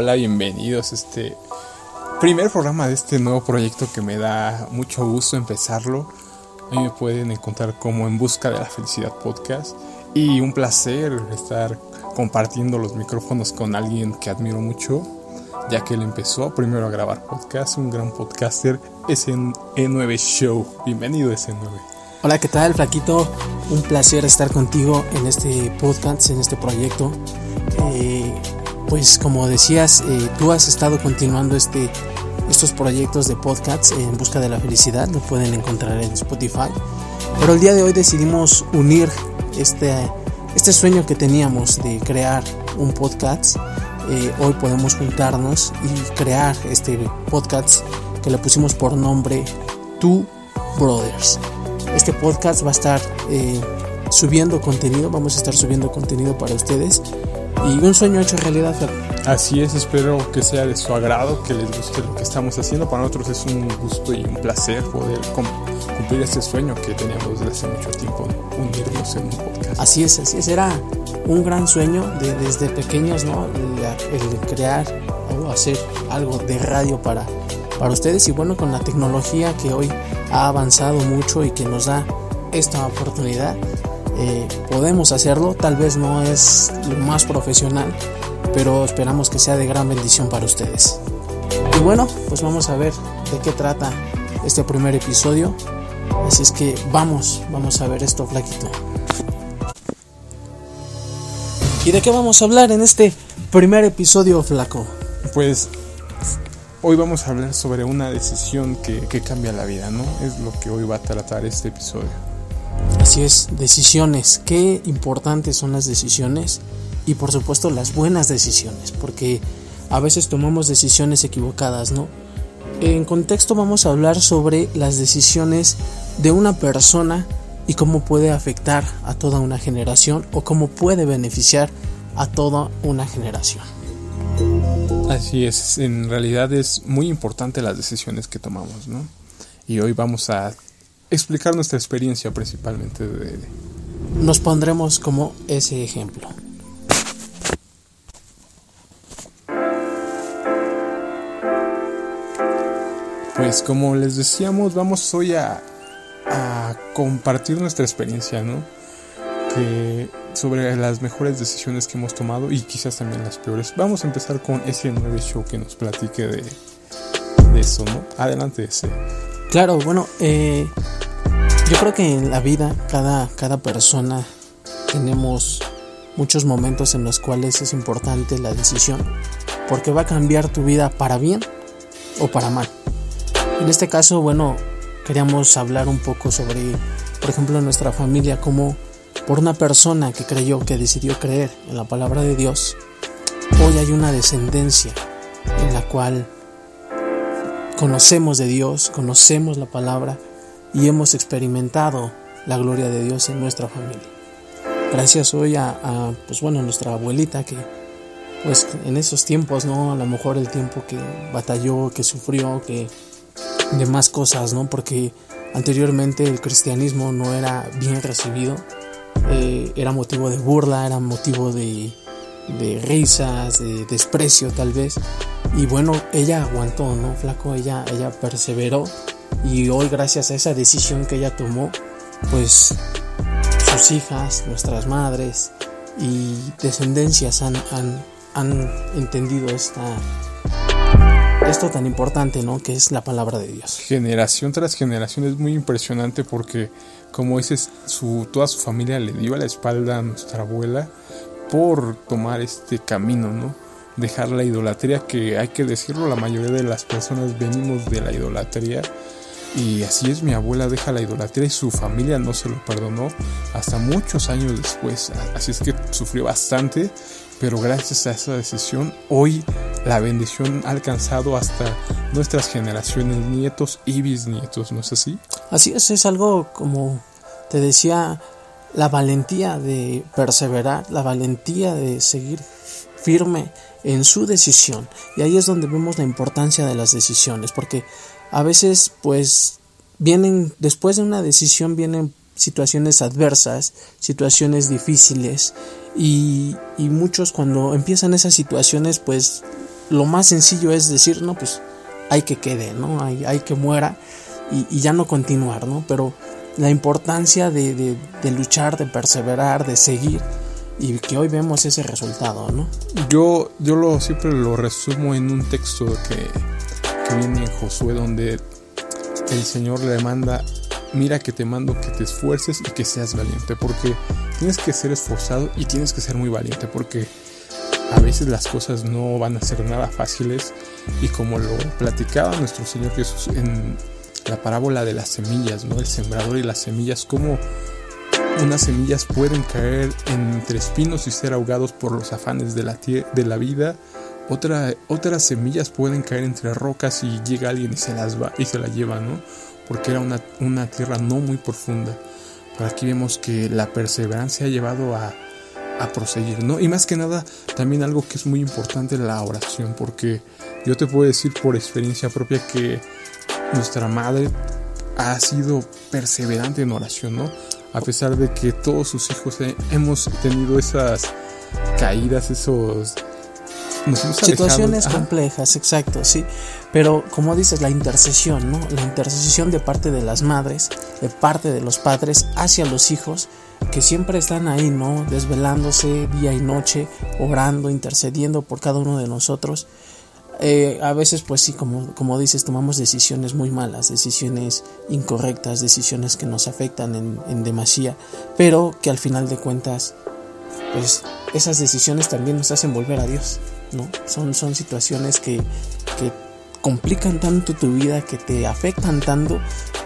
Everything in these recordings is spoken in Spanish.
hola, bienvenidos este primer programa de este nuevo proyecto que me da mucho gusto empezarlo. A mí me pueden encontrar como En Busca de la Felicidad Podcast y un placer estar compartiendo los micrófonos con alguien que admiro mucho, ya que él empezó primero a grabar podcast, un gran podcaster, SN9 Show. Bienvenido SN9. Hola, ¿qué tal, Flaquito? Un placer estar contigo en este podcast, en este proyecto. Eh, pues como decías, eh, tú has estado continuando este, estos proyectos de podcasts en busca de la felicidad, lo pueden encontrar en Spotify. Pero el día de hoy decidimos unir este, este sueño que teníamos de crear un podcast. Eh, hoy podemos juntarnos y crear este podcast que le pusimos por nombre Two Brothers. Este podcast va a estar eh, subiendo contenido, vamos a estar subiendo contenido para ustedes y un sueño hecho realidad. Así es, espero que sea de su agrado, que les guste lo que estamos haciendo. Para nosotros es un gusto y un placer poder cumplir este sueño que teníamos desde hace mucho tiempo, unirnos en un podcast. Así es, así es, era un gran sueño de, desde pequeños, ¿no? El, crear o hacer algo de radio para, para ustedes y bueno, con la tecnología que hoy ha avanzado mucho y que nos da esta oportunidad, eh, podemos hacerlo, tal vez no es lo más profesional, pero esperamos que sea de gran bendición para ustedes. Y bueno, pues vamos a ver de qué trata este primer episodio. Así es que vamos, vamos a ver esto, flaquito. ¿Y de qué vamos a hablar en este primer episodio, flaco? Pues hoy vamos a hablar sobre una decisión que, que cambia la vida, ¿no? Es lo que hoy va a tratar este episodio. Así es, decisiones. Qué importantes son las decisiones y por supuesto las buenas decisiones, porque a veces tomamos decisiones equivocadas, ¿no? En contexto vamos a hablar sobre las decisiones de una persona y cómo puede afectar a toda una generación o cómo puede beneficiar a toda una generación. Así es, en realidad es muy importante las decisiones que tomamos, ¿no? Y hoy vamos a explicar nuestra experiencia principalmente de... Nos pondremos como ese ejemplo. Pues como les decíamos, vamos hoy a, a compartir nuestra experiencia, ¿no? Que sobre las mejores decisiones que hemos tomado y quizás también las peores. Vamos a empezar con ese nuevo show que nos platique de, de eso, ¿no? Adelante, ese. Claro, bueno, eh, yo creo que en la vida cada, cada persona tenemos muchos momentos en los cuales es importante la decisión porque va a cambiar tu vida para bien o para mal. En este caso, bueno, queríamos hablar un poco sobre, por ejemplo, nuestra familia, como por una persona que creyó, que decidió creer en la palabra de Dios, hoy hay una descendencia en la cual conocemos de Dios, conocemos la palabra y hemos experimentado la gloria de Dios en nuestra familia. Gracias hoy a, pues bueno, nuestra abuelita que pues en esos tiempos, ¿no? A lo mejor el tiempo que batalló, que sufrió, que de más cosas, ¿no? Porque anteriormente el cristianismo no era bien recibido, eh, era motivo de burla, era motivo de, de risas, de desprecio tal vez. Y bueno, ella aguantó, ¿no? Flaco, ella, ella perseveró y hoy gracias a esa decisión que ella tomó, pues sus hijas, nuestras madres y descendencias han, han, entendido esta, esto tan importante, ¿no? Que es la palabra de Dios. Generación tras generación es muy impresionante porque, como dices, su, toda su familia le dio la espalda a nuestra abuela por tomar este camino, ¿no? Dejar la idolatría, que hay que decirlo, la mayoría de las personas venimos de la idolatría y así es, mi abuela deja la idolatría y su familia no se lo perdonó hasta muchos años después. Así es que sufrió bastante, pero gracias a esa decisión, hoy la bendición ha alcanzado hasta nuestras generaciones, nietos y bisnietos, ¿no es así? Así es, es algo como te decía, la valentía de perseverar, la valentía de seguir firme en su decisión. Y ahí es donde vemos la importancia de las decisiones, porque a veces pues vienen, después de una decisión vienen situaciones adversas, situaciones difíciles y, y muchos cuando empiezan esas situaciones pues lo más sencillo es decir, no, pues hay que quede, ¿no? Hay, hay que muera y, ya no continuar, ¿no? Pero la importancia de, luchar, de perseverar, de seguir y que hoy vemos ese resultado, ¿no? Yo, yo lo, siempre lo resumo en un texto que, viene en Josué donde el Señor le manda, mira que te mando que te esfuerces y que seas valiente, porque tienes que ser esforzado y tienes que ser muy valiente, porque a veces las cosas no van a ser nada fáciles y como lo platicaba nuestro Señor Jesús en la parábola de las semillas, ¿no? El sembrador y las semillas, cómo unas semillas pueden caer entre espinos y ser ahogados por los afanes de la, de la vida. Otra, otras semillas pueden caer entre rocas y llega alguien y se las va y se la lleva, ¿no? Porque era una, una tierra no muy profunda. Pero aquí vemos que la perseverancia ha llevado a, a proseguir, ¿no? Y más que nada, también algo que es muy importante, la oración, porque yo te puedo decir por experiencia propia que nuestra madre ha sido perseverante en oración, ¿no? A pesar de que todos sus hijos hemos tenido esas caídas, esos situaciones complejas, exacto, sí. Pero como dices, la intercesión, ¿no? La intercesión de parte de las madres, de parte de los padres hacia los hijos, que siempre están ahí, ¿no? Desvelándose día y noche, orando, intercediendo por cada uno de nosotros. Eh, a veces, pues sí, como, como dices, tomamos decisiones muy malas, decisiones incorrectas, decisiones que nos afectan en, en demasía, pero que al final de cuentas, pues esas decisiones también nos hacen volver a Dios, ¿no? Son, son situaciones que, que complican tanto tu vida, que te afectan tanto,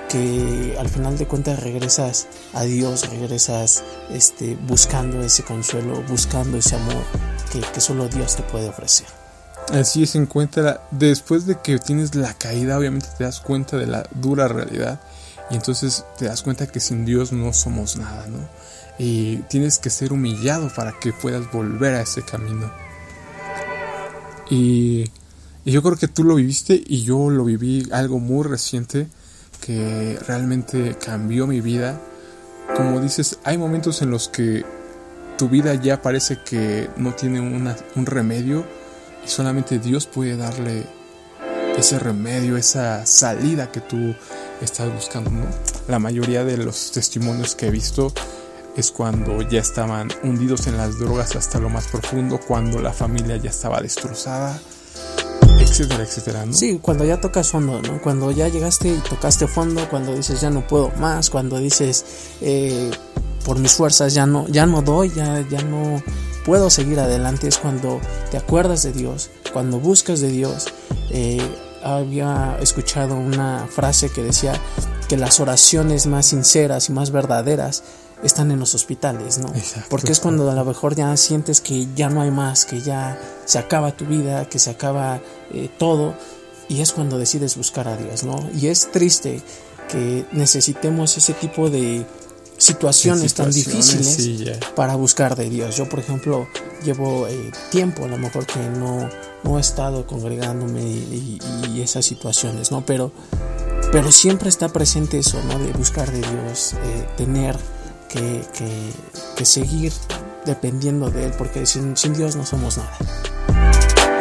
que al final de cuentas regresas a Dios, regresas este, buscando ese consuelo, buscando ese amor que, solo Dios te puede ofrecer. Así se encuentra, después de que tienes la caída, obviamente te das cuenta de la dura realidad y entonces te das cuenta que sin Dios no somos nada, ¿no? Y tienes que ser humillado para que puedas volver a ese camino. Y, yo creo que tú lo viviste y yo lo viví algo muy reciente que realmente cambió mi vida. Como dices, hay momentos en los que tu vida ya parece que no tiene un remedio y solamente Dios puede darle ese remedio, esa salida que tú estás buscando. La mayoría de los testimonios que he visto es cuando ya estaban hundidos en las drogas hasta lo más profundo, cuando la familia ya estaba destrozada, etcétera, etcétera, ¿no? Sí, cuando ya tocas fondo, ¿no? Cuando ya llegaste y tocaste fondo, cuando dices ya no puedo más, cuando dices eh, por mis fuerzas ya no, ya no doy, ya, ya no puedo seguir adelante, es cuando te acuerdas de Dios, cuando buscas de Dios. Eh, había escuchado una frase que decía que las oraciones más sinceras y más verdaderas están en los hospitales, ¿no? Porque es cuando a lo mejor ya sientes que ya no hay más, que ya se acaba tu vida, que se acaba eh, todo, y es cuando decides buscar a Dios, ¿no? Y es triste que necesitemos ese tipo de situaciones, tan difíciles para buscar de Dios. Yo, por ejemplo, llevo eh, tiempo, a lo mejor que no, no he estado congregándome y, esas situaciones, ¿no? Pero, pero siempre está presente eso, ¿no? De buscar de Dios, eh, tener que, que, seguir dependiendo de Él, porque sin, sin Dios no somos nada.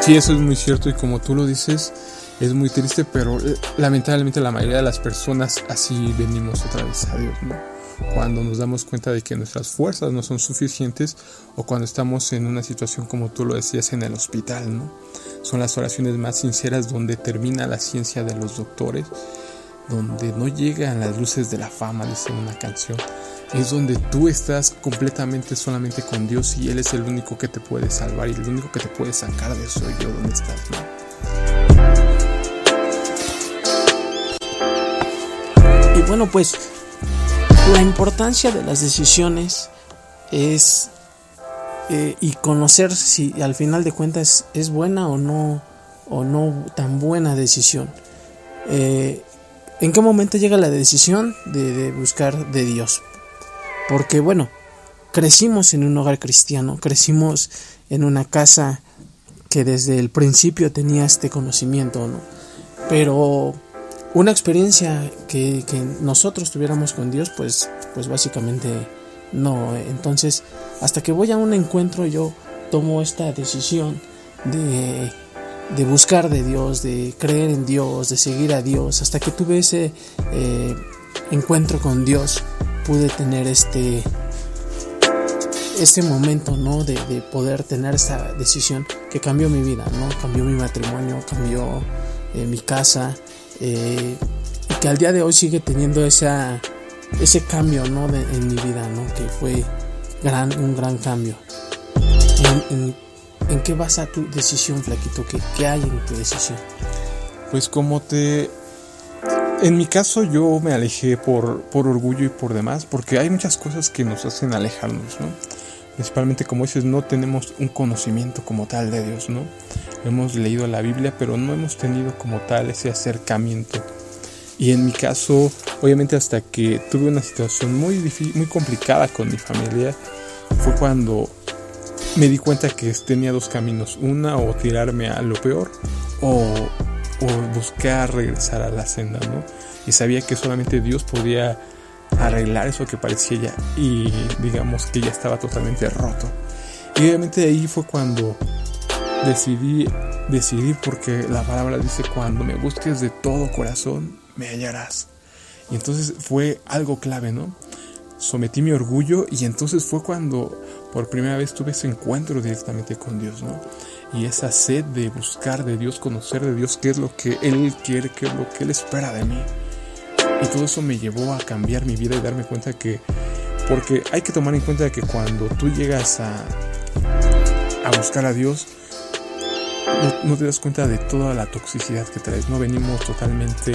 Sí, eso es muy cierto y como tú lo dices, es muy triste, pero eh, lamentablemente la mayoría de las personas así venimos otra vez a Dios, ¿no? Cuando nos damos cuenta de que nuestras fuerzas no son suficientes o cuando estamos en una situación como tú lo decías en el hospital, ¿no? Son las oraciones más sinceras donde termina la ciencia de los doctores, donde no llegan las luces de la fama, dice una canción, es donde tú estás completamente solamente con Dios y Él es el único que te puede salvar y el único que te puede sacar de eso yo donde estás, Y bueno, pues la importancia de las decisiones es eh, y conocer si al final de cuentas es buena o no o no tan buena decisión. Eh, ¿En qué momento llega la decisión de buscar de Dios? Porque bueno, crecimos en un hogar cristiano, crecimos en una casa que desde el principio tenía este conocimiento, ¿no? Pero una experiencia que, nosotros tuviéramos con Dios, pues, pues básicamente no. Entonces, hasta que voy a un encuentro, yo tomo esta decisión de, de buscar de Dios, de creer en Dios, de seguir a Dios, hasta que tuve ese eh, encuentro con Dios, pude tener este este momento, ¿no? De, poder tener esta decisión que cambió mi vida, ¿no? Cambió mi matrimonio, cambió eh, mi casa, eh, y que al día de hoy sigue teniendo esa, ese cambio, ¿no? en mi vida, ¿no? Que fue gran, un gran cambio. En, ¿En qué basa tu decisión, Flaquito? ¿Qué, ¿Qué, hay en tu decisión? Pues como te... En mi caso yo me alejé por, por orgullo y por demás, porque hay muchas cosas que nos hacen alejarnos, ¿no? Principalmente como dices, no tenemos un conocimiento como tal de Dios, ¿no? Hemos leído la Biblia, pero no hemos tenido como tal ese acercamiento. Y en mi caso, obviamente hasta que tuve una situación muy, muy complicada con mi familia, fue cuando me di cuenta que tenía dos caminos. Una, o tirarme a lo peor, o, buscar regresar a la senda, ¿no? Y sabía que solamente Dios podía arreglar eso que parecía ya. Y digamos que ya estaba totalmente roto. Y obviamente ahí fue cuando decidí, decidí porque la palabra dice, cuando me busques de todo corazón, me hallarás. Y entonces fue algo clave, ¿no? Sometí mi orgullo y entonces fue cuando por primera vez tuve ese encuentro directamente con Dios, ¿no? Y esa sed de buscar de Dios, conocer de Dios, qué es lo que Él quiere, qué es lo que Él espera de mí. Y todo eso me llevó a cambiar mi vida y darme cuenta que, porque hay que tomar en cuenta que cuando tú llegas a, a buscar a Dios, no, te das cuenta de toda la toxicidad que traes. No venimos totalmente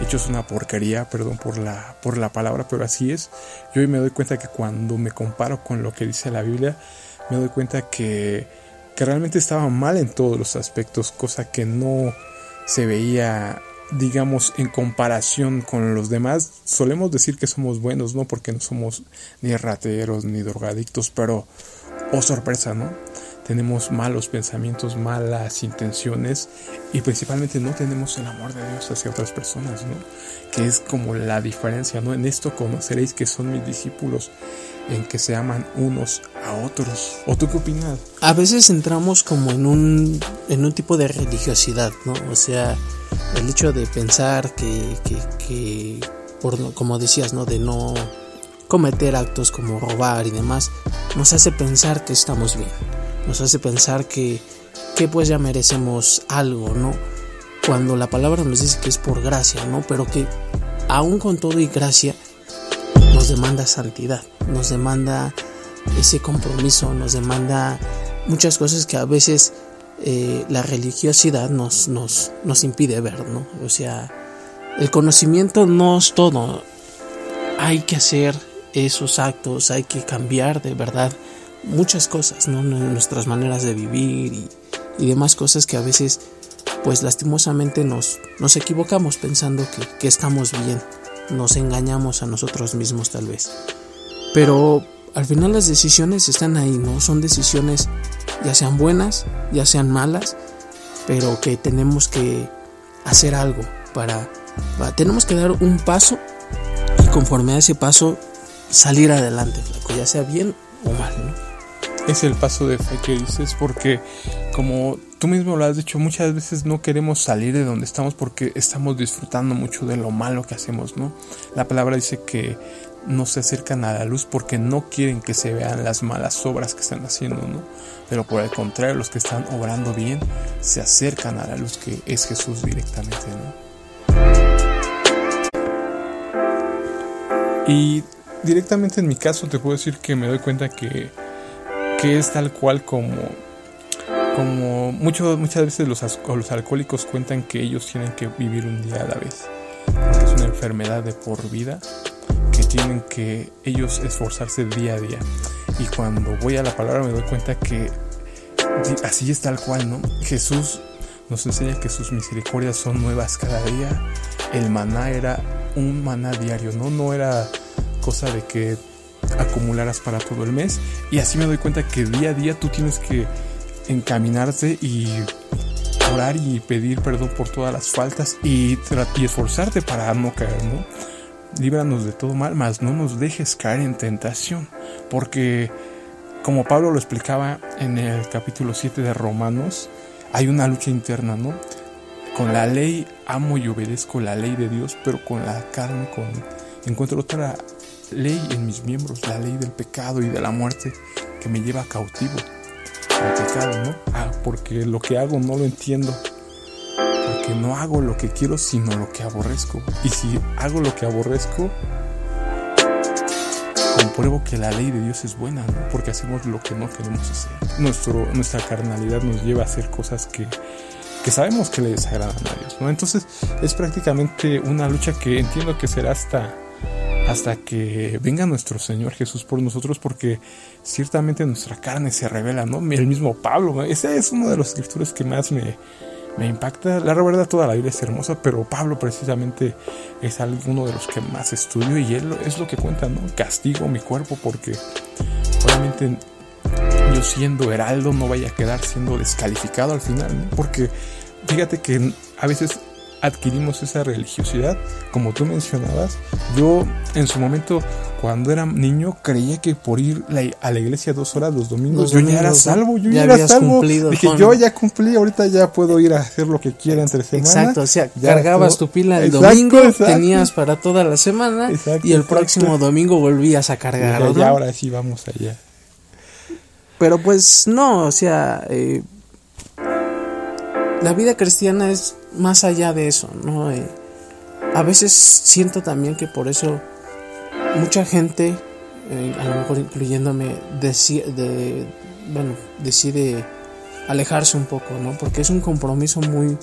hechos una porquería, perdón por la, por la palabra, pero así es. Yo hoy me doy cuenta que cuando me comparo con lo que dice la Biblia, me doy cuenta que, que realmente estaba mal en todos los aspectos, cosa que no se veía digamos, en comparación con los demás, solemos decir que somos buenos, ¿no? Porque no somos ni rateros ni drogadictos, pero, oh sorpresa, ¿no? Tenemos malos pensamientos, malas intenciones y principalmente no tenemos el amor de Dios hacia otras personas, ¿no? Que es como la diferencia, ¿no? En esto conoceréis que son mis discípulos, en que se aman unos a otros. ¿O tú qué opinas? A veces entramos como en un, en un tipo de religiosidad, ¿no? O sea, el hecho de pensar que, que, que por, como decías, ¿no? De no cometer actos como robar y demás, nos hace pensar que estamos bien nos hace pensar que, que pues ya merecemos algo, ¿no? Cuando la palabra nos dice que es por gracia, ¿no? Pero que aún con todo y gracia nos demanda santidad, nos demanda ese compromiso, nos demanda muchas cosas que a veces eh, la religiosidad nos, nos, nos impide ver, ¿no? O sea, el conocimiento no es todo. Hay que hacer esos actos, hay que cambiar de verdad muchas cosas, ¿no? Nuestras maneras de vivir y, demás cosas que a veces, pues lastimosamente nos, nos equivocamos pensando que, que estamos bien, nos engañamos a nosotros mismos tal vez. Pero al final las decisiones están ahí, ¿no? Son decisiones ya sean buenas, ya sean malas, pero que tenemos que hacer algo para, para tenemos que dar un paso y conforme a ese paso salir adelante, ya sea bien o mal, ¿no? Es el paso de fe que dices porque como tú mismo lo has dicho muchas veces no queremos salir de donde estamos porque estamos disfrutando mucho de lo malo que hacemos no la palabra dice que no se acercan a la luz porque no quieren que se vean las malas obras que están haciendo no pero por el contrario los que están obrando bien se acercan a la luz que es Jesús directamente no y directamente en mi caso te puedo decir que me doy cuenta que que es tal cual como, como muchas veces los, los alcohólicos cuentan que ellos tienen que vivir un día a la vez, porque es una enfermedad de por vida que tienen que ellos esforzarse día a día. Y cuando voy a la palabra me doy cuenta que así es tal cual, ¿no? Jesús nos enseña que sus misericordias son nuevas cada día. El maná era un maná diario, ¿no? No era cosa de que acumularas para todo el mes. Y así me doy cuenta que día a día tú tienes que encaminarte y orar y pedir perdón por todas las faltas y, y esforzarte para no caer, ¿no? Líbranos de todo mal, mas no nos dejes caer en tentación, porque como Pablo lo explicaba en el capítulo 7 de Romanos, hay una lucha interna, ¿no? Con la ley amo y obedezco la ley de Dios, pero con la carne con encuentro otra ley en mis miembros, la ley del pecado y de la muerte que me lleva cautivo al pecado, ¿no? Ah, porque lo que hago no lo entiendo. Porque no hago lo que quiero, sino lo que aborrezco. Y si hago lo que aborrezco, compruebo que la ley de Dios es buena, ¿no? Porque hacemos lo que no queremos hacer. Nuestro, nuestra carnalidad nos lleva a hacer cosas que, que sabemos que le desagradan a Dios, ¿no? Entonces es prácticamente una lucha que entiendo que será hasta hasta que venga nuestro Señor Jesús por nosotros, porque ciertamente nuestra carne se revela, ¿no? El mismo Pablo, ese es uno de los escritores que más me, me impacta. La verdad, toda la Biblia es hermosa, pero Pablo precisamente es alguno de los que más estudio y él es lo que cuenta, ¿no? Castigo mi cuerpo porque obviamente yo siendo heraldo no vaya a quedar siendo descalificado al final, ¿no? Porque fíjate que a veces adquirimos esa religiosidad, como tú mencionabas. Yo en su momento, cuando era niño, creía que por ir a la iglesia dos horas los domingos, yo ya era salvo, yo ya, era salvo. Dije, yo ya cumplí, ahorita ya puedo ir a hacer lo que quiera entre semana. Exacto, o sea, cargabas tu pila el domingo, tenías para toda la semana y el próximo domingo volvías a cargar. Y ahora sí vamos allá. Pero pues no, o sea, eh, la vida cristiana es más allá de eso, ¿no? Eh, a veces siento también que por eso mucha gente, eh, a lo mejor incluyéndome, de, bueno, decide alejarse un poco, ¿no? Porque es un compromiso muy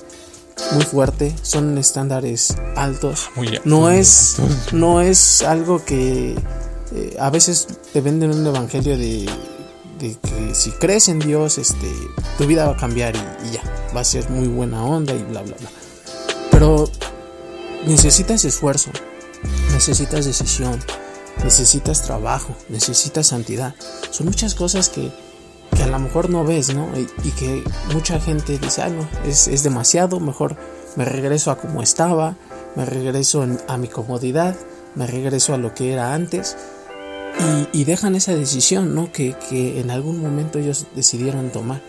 muy fuerte, son estándares altos. no es no es algo que eh, a veces te venden un evangelio de que si crees en Dios, este, tu vida va a cambiar y, ya, va a ser muy buena onda y bla, bla, bla. Pero necesitas esfuerzo, necesitas decisión, necesitas trabajo, necesitas santidad. Son muchas cosas que, que a lo mejor no ves, ¿no? Y, que mucha gente dice, ah, no, es, es, demasiado, mejor me regreso a como estaba, me regreso a mi comodidad, me regreso a lo que era antes y, dejan esa decisión ¿no? que, en algún momento ellos decidieron tomar.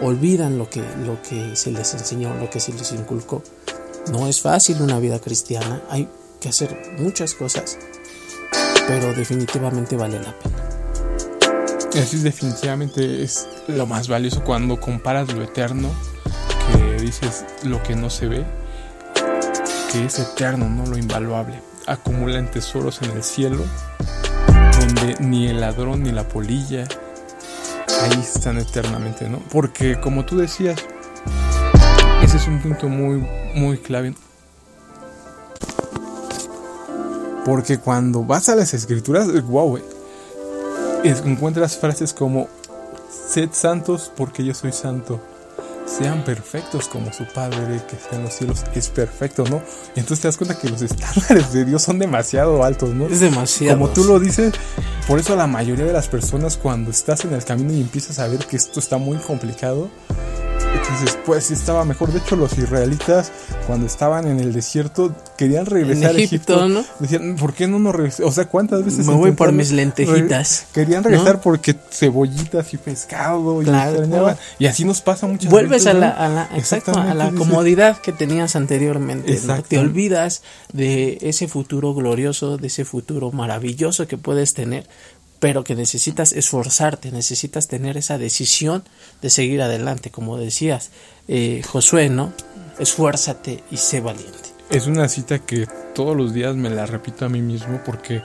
Olvidan lo que, lo que se les enseñó, lo que se les inculcó. No es fácil una vida cristiana, hay que hacer muchas cosas, pero definitivamente vale la pena. Así definitivamente es lo más valioso cuando comparas lo eterno, que dices lo que no se ve, que es eterno, no lo invaluable. Acumulan tesoros en el cielo ni el ladrón ni la polilla ahí están eternamente, ¿no? Porque como tú decías, ese es un punto muy, muy clave. Porque cuando vas a las escrituras, wow, encuentras frases como, sed santos porque yo soy santo sean perfectos como su Padre que está en los cielos es perfecto, ¿no? Y entonces te das cuenta que los estándares de Dios son demasiado altos, ¿no? Es demasiado. Como tú lo dices, por eso la mayoría de las personas cuando estás en el camino y empiezas a ver que esto está muy complicado, dices, pues sí estaba mejor. De hecho, los israelitas, cuando estaban en el desierto, querían regresar a Egipto. ¿no? Decían, ¿por qué no nos regresamos? O sea, ¿cuántas veces? Me voy por mis lentejitas. Querían regresar porque cebollitas y pescado y, y así nos pasa muchas Vuelves veces. Vuelves a la, a la, a la comodidad que tenías anteriormente. Te olvidas de ese futuro glorioso, de ese futuro maravilloso que puedes tener pero que necesitas esforzarte, necesitas tener esa decisión de seguir adelante, como decías, eh, Josué, ¿no? Esfuérzate y sé valiente. Es una cita que todos los días me la repito a mí mismo porque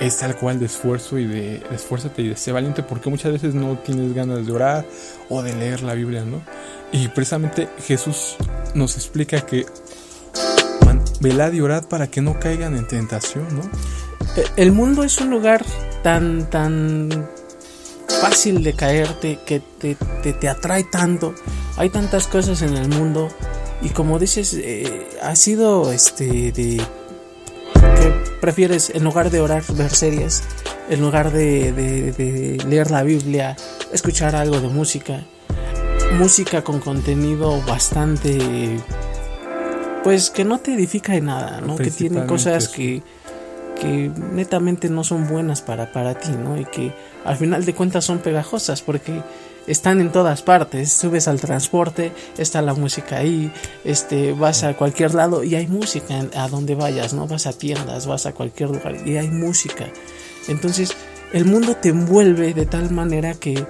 es tal cual de esfuerzo y de, esfuérzate y de sé valiente porque muchas veces no tienes ganas de orar o de leer la Biblia, ¿no? Y precisamente Jesús nos explica que velad y orad para que no caigan en tentación, ¿no? Eh, el mundo es un lugar tan, tan fácil de caerte, que te, te, atrae tanto. Hay tantas cosas en el mundo. Y como dices, eh, ha sido este de que prefieres en lugar de orar ver series, en lugar de, de, leer la Biblia, escuchar algo de música, música con contenido bastante pues que no te edifica en nada, ¿no? Que tiene cosas que que netamente no son buenas para, para ti, ¿no? Y que al final de cuentas son pegajosas, porque están en todas partes. Subes al transporte, está la música ahí, este, vas a cualquier lado y hay música a donde vayas, ¿no? Vas a tiendas, vas a cualquier lugar y hay música. Entonces, el mundo te envuelve de tal manera que,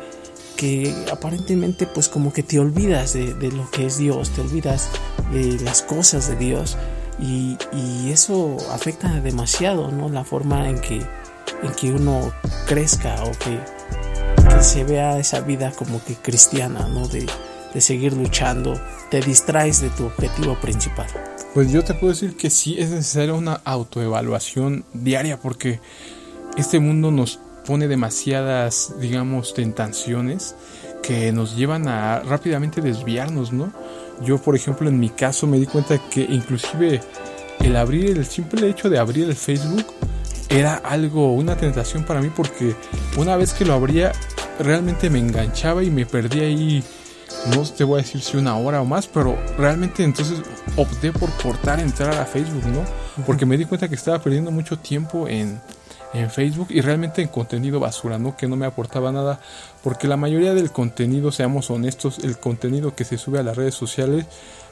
que aparentemente pues como que te olvidas de, lo que es Dios, te olvidas de las cosas de Dios y, y eso afecta demasiado, ¿no? La forma en que, en que uno crezca o que que se vea esa vida como que cristiana, ¿no? De, seguir luchando, te distraes de tu objetivo principal. Pues yo te puedo decir que sí es necesaria una autoevaluación diaria porque este mundo nos pone demasiadas, digamos, tentaciones que nos llevan a rápidamente desviarnos, ¿no? Yo, por ejemplo, en mi caso me di cuenta que inclusive el abrir, el simple hecho de abrir el Facebook era algo, una tentación para mí porque una vez que lo abría realmente me enganchaba y me perdí ahí, no te voy a decir si una hora o más, pero realmente entonces opté por cortar entrar a Facebook, ¿no? Porque me di cuenta que estaba perdiendo mucho tiempo en, en Facebook y realmente en contenido basura, ¿no? Que no me aportaba nada, porque la mayoría del contenido, seamos honestos, el contenido que se sube a las redes sociales,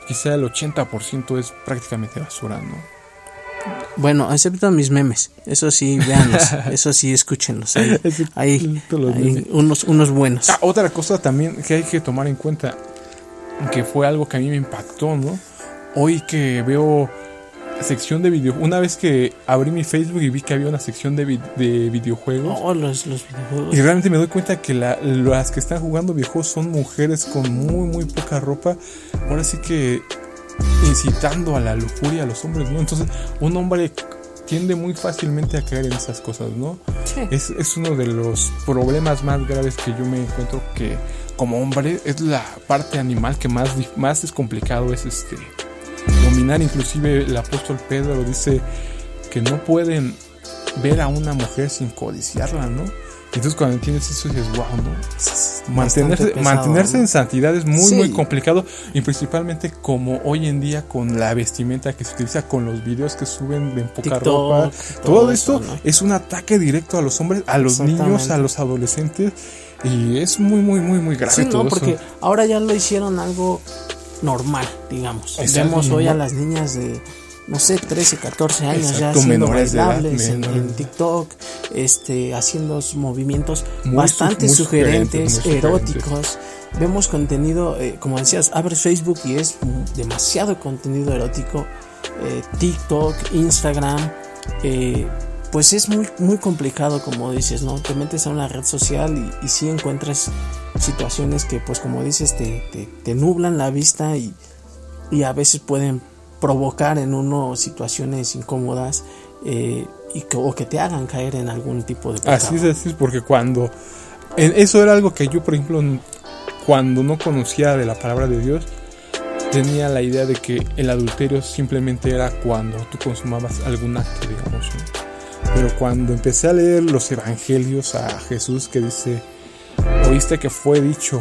quizá el 80% es prácticamente basura, ¿no? Bueno, excepto mis memes. Eso sí, véanlos. eso sí, escúcenlos. Hay, unos, unos buenos. Ah, otra cosa también que hay que tomar en cuenta, que fue algo que a mí me impactó, ¿no? Hoy que veo sección de videojuegos. Una vez que abrí mi Facebook y vi que había una sección de, de videojuegos. Oh, los, los, videojuegos. Y realmente me doy cuenta que las que están jugando videojuegos son mujeres con muy, muy poca ropa. Ahora sí que incitando a la lujuria a los hombres, ¿no? Entonces, un hombre tiende muy fácilmente a caer en esas cosas, ¿no? Es, es, uno de los problemas más graves que yo me encuentro que como hombre es la parte animal que más, más es complicado, es este dominar, inclusive el apóstol Pedro dice que no pueden ver a una mujer sin codiciarla, ¿no? Entonces cuando entiendes eso dices, wow, ¿no? Mantenerse, mantenerse en santidad es muy, muy complicado y principalmente como hoy en día con la vestimenta que se utiliza, con los videos que suben en poca ropa, todo, esto es un ataque directo a los hombres, a los niños, a los adolescentes y es muy, muy, muy, muy grave sí, todo porque ahora ya lo hicieron algo normal, digamos. Vemos hoy a las niñas de no sé, 13, 14 años ya siendo bailables en, TikTok, este, haciendo movimientos bastante sugerentes, eróticos. Vemos contenido, eh, como decías, abres Facebook y es demasiado contenido erótico. Eh, TikTok, Instagram, eh, pues es muy, muy complicado, como dices, ¿no? Te metes a una red social y, y sí encuentras situaciones que, pues como dices, te, te, nublan la vista y, y a veces pueden provocar en uno situaciones incómodas eh, y que, o que te hagan caer en algún tipo de. Así es, así es, porque cuando... Eso era algo que yo, por ejemplo, cuando no conocía de la palabra de Dios, tenía la idea de que el adulterio simplemente era cuando tú consumabas algún acto, digamos. Pero cuando empecé a leer los evangelios a Jesús que dice, oíste que fue dicho,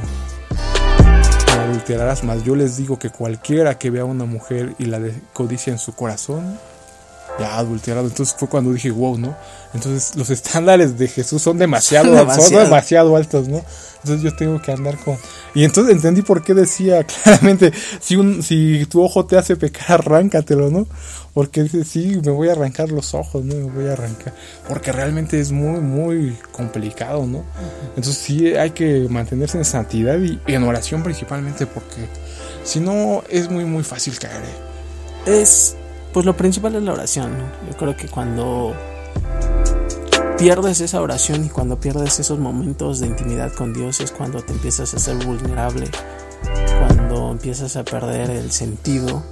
adulterarás más. Yo les digo que cualquiera que vea a una mujer y la codicia en su corazón, ya adulterado. Entonces fue cuando dije, wow, ¿no? Entonces los estándares de Jesús son demasiado, demasiado. altos, ¿no? Entonces yo tengo que andar con... Y entonces entendí por qué decía claramente, si, un, si tu ojo te hace pecar, arráncatelo, ¿no? Porque dice, sí, me voy a arrancar los ojos, ¿no? Me voy a arrancar. Porque realmente es muy, muy complicado, ¿no? Entonces sí hay que mantenerse en santidad y en oración principalmente porque si no es muy, muy fácil caer. ¿eh? Es pues lo principal es la oración. Yo creo que cuando pierdes esa oración y cuando pierdes esos momentos de intimidad con Dios es cuando te empiezas a ser vulnerable, cuando empiezas a perder el sentido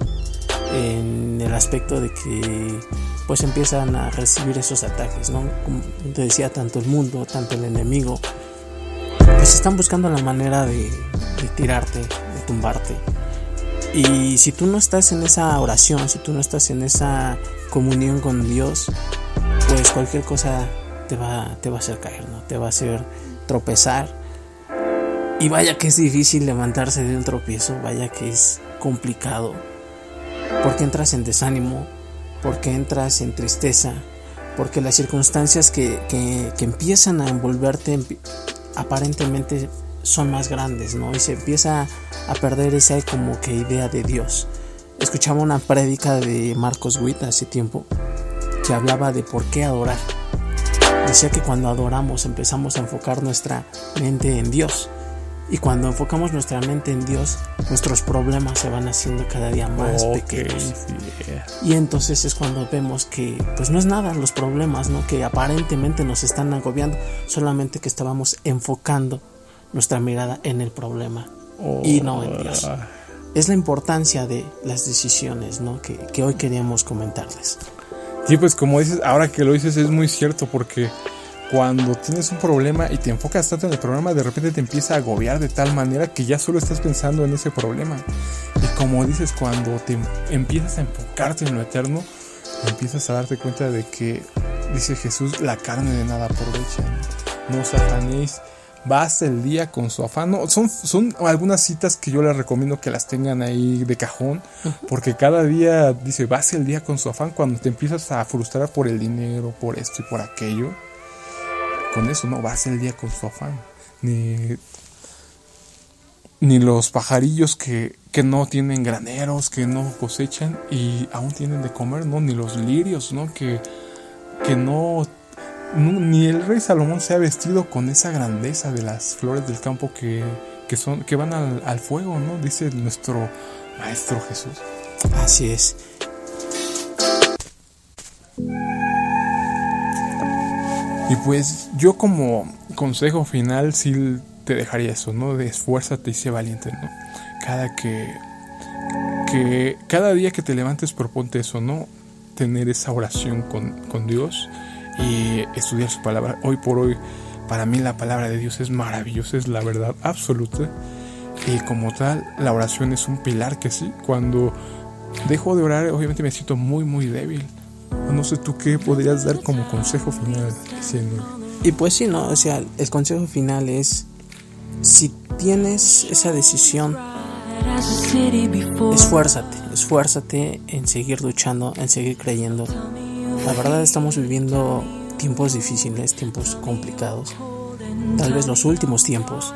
en el aspecto de que pues empiezan a recibir esos ataques, ¿no? Como te decía, tanto el mundo, tanto el enemigo, pues están buscando la manera de, de tirarte, de tumbarte. Y si tú no estás en esa oración, si tú no estás en esa comunión con Dios, pues cualquier cosa te va, te va a hacer caer, ¿no? Te va a hacer tropezar. Y vaya que es difícil levantarse de un tropiezo, vaya que es complicado. Porque entras en desánimo, porque entras en tristeza, porque las circunstancias que, que, que empiezan a envolverte aparentemente son más grandes, ¿no? Y se empieza a perder esa como que idea de Dios. Escuchaba una prédica de Marcos Witt hace tiempo que hablaba de por qué adorar. Decía que cuando adoramos empezamos a enfocar nuestra mente en Dios. Y cuando enfocamos nuestra mente en Dios, nuestros problemas se van haciendo cada día más pequeños. Y entonces es cuando vemos que pues no es nada los problemas, ¿no? Que aparentemente nos están agobiando, solamente que estábamos enfocando nuestra mirada en el problema y no en Dios. Es la importancia de las decisiones, ¿no? Que, que hoy queríamos comentarles. Sí, pues como dices, ahora que lo dices es muy cierto porque cuando tienes un problema y te enfocas tanto en el problema, de repente te empieza a agobiar de tal manera que ya solo estás pensando en ese problema. Y como dices, cuando te empiezas a enfocarte en lo eterno, empiezas a darte cuenta de que, dice Jesús, la carne de nada aprovecha. No, no Basta el día con su afán. son, son algunas citas que yo les recomiendo que las tengan ahí de cajón, porque cada día dice, vas el día con su afán cuando te empiezas a frustrar por el dinero, por esto y por aquello. Con eso no vas el día con su afán. Ni, ni los pajarillos que, que no tienen graneros, que no cosechan y aún tienen de comer, ¿no? Ni los lirios, ¿no? Que, que no ni el rey Salomón se ha vestido con esa grandeza de las flores del campo que, son, que van al, fuego, ¿no? Dice nuestro Maestro Jesús. Así es. Y pues yo como consejo final sí te dejaría eso, ¿no? De esfuérzate y sé valiente, ¿no? Cada que, que cada día que te levantes proponte eso, ¿no? Tener esa oración con, con Dios y estudiar su palabra. Hoy por hoy, para mí la palabra de Dios es maravillosa, es la verdad absoluta. Y como tal, la oración es un pilar que sí, cuando dejo de orar, obviamente me siento muy, muy débil. No sé tú qué podrías dar como consejo final. Y pues sí, no, o sea, el consejo final es, si tienes esa decisión, esfuérzate, esfuérzate en seguir luchando, en seguir creyendo la verdad estamos viviendo tiempos difíciles, tiempos complicados. Tal vez los últimos tiempos.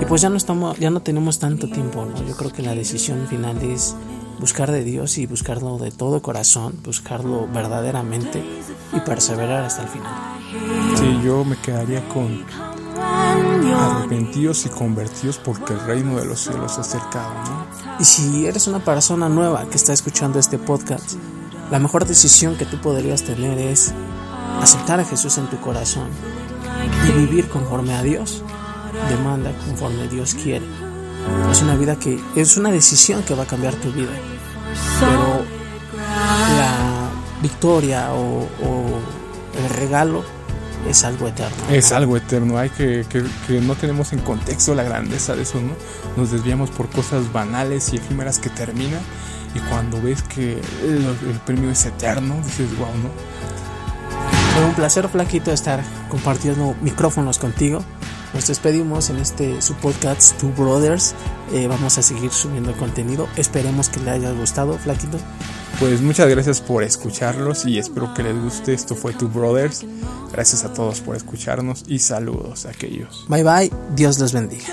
Y pues ya no estamos, ya no tenemos tanto tiempo, ¿no? Yo creo que la decisión final es buscar de Dios y buscarlo de todo corazón, buscarlo verdaderamente y perseverar hasta el final. Sí, yo me quedaría con arrepentidos y convertidos porque el reino de los cielos se ha acercado, ¿no? Y si eres una persona nueva que está escuchando este podcast, la mejor decisión que tú podrías tener es aceptar a Jesús en tu corazón y vivir conforme a Dios. Demanda conforme Dios quiere. Es una vida que es una decisión que va a cambiar tu vida. Pero la victoria o, el regalo es algo eterno. Es algo eterno, hay que, que, que, no tenemos en contexto la grandeza de eso, ¿no? Nos desviamos por cosas banales y efímeras que terminan y cuando ves que el, premio es eterno, dices, wow, ¿no? Fue un placer, Flaquito, estar compartiendo micrófonos contigo. Nos despedimos en este su podcast Two Brothers. Eh, vamos a seguir subiendo contenido. Esperemos que les haya gustado, Flaquito. Pues muchas gracias por escucharlos y espero que les guste. Esto fue Two Brothers. Gracias a todos por escucharnos y saludos a aquellos. Bye bye. Dios los bendiga.